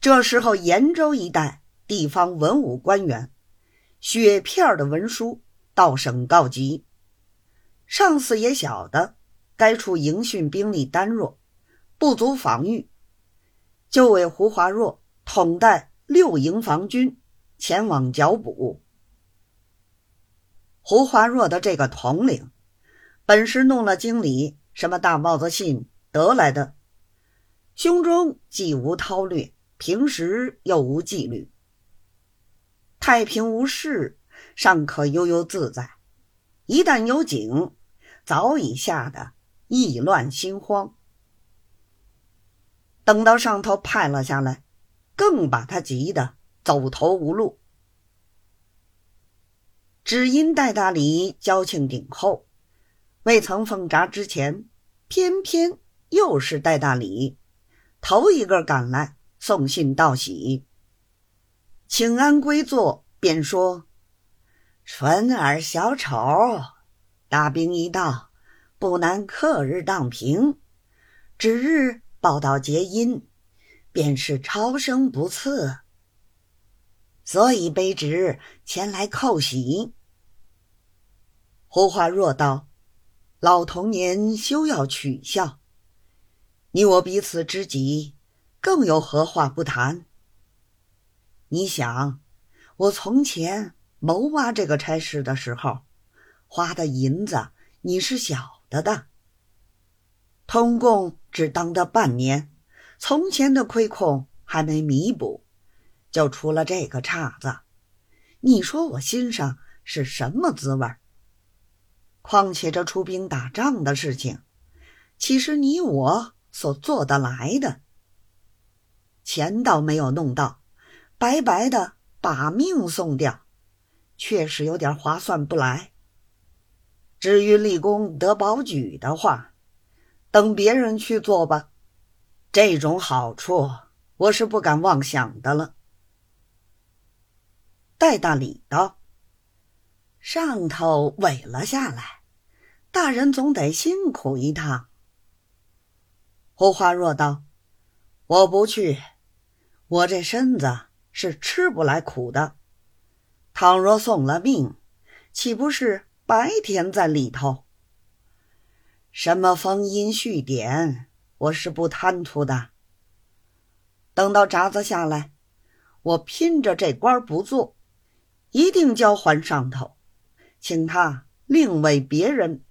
这时候，延州一带地方文武官员，雪片的文书到省告急，上司也晓得该处营训兵力单弱，不足防御，就为胡华若统带六营防军前往剿捕。胡华若的这个统领，本是弄了经理什么大帽子信得来的，胸中既无韬略。平时又无纪律，太平无事，尚可悠悠自在；一旦有警，早已吓得意乱心慌。等到上头派了下来，更把他急得走投无路。只因戴大礼交情顶厚，未曾奉札之前，偏偏又是戴大礼头一个赶来。送信道喜，请安归坐，便说：“春儿小丑，大兵一到，不难克日当平。指日报道结阴，便是超生不赐，所以卑职前来叩喜。”胡华若道：“老童年休要取笑，你我彼此知己。”更有何话不谈？你想，我从前谋挖这个差事的时候，花的银子你是晓得的。通共只当得半年，从前的亏空还没弥补，就出了这个岔子。你说我心上是什么滋味？况且这出兵打仗的事情，岂是你我所做得来的？钱倒没有弄到，白白的把命送掉，确实有点划算不来。至于立功得保举的话，等别人去做吧。这种好处我是不敢妄想的了。戴大礼道：“上头委了下来，大人总得辛苦一趟。”胡花若道：“我不去。”我这身子是吃不来苦的，倘若送了命，岂不是白天在里头？什么封荫续典，我是不贪图的。等到札子下来，我拼着这官不做，一定交还上头，请他另为别人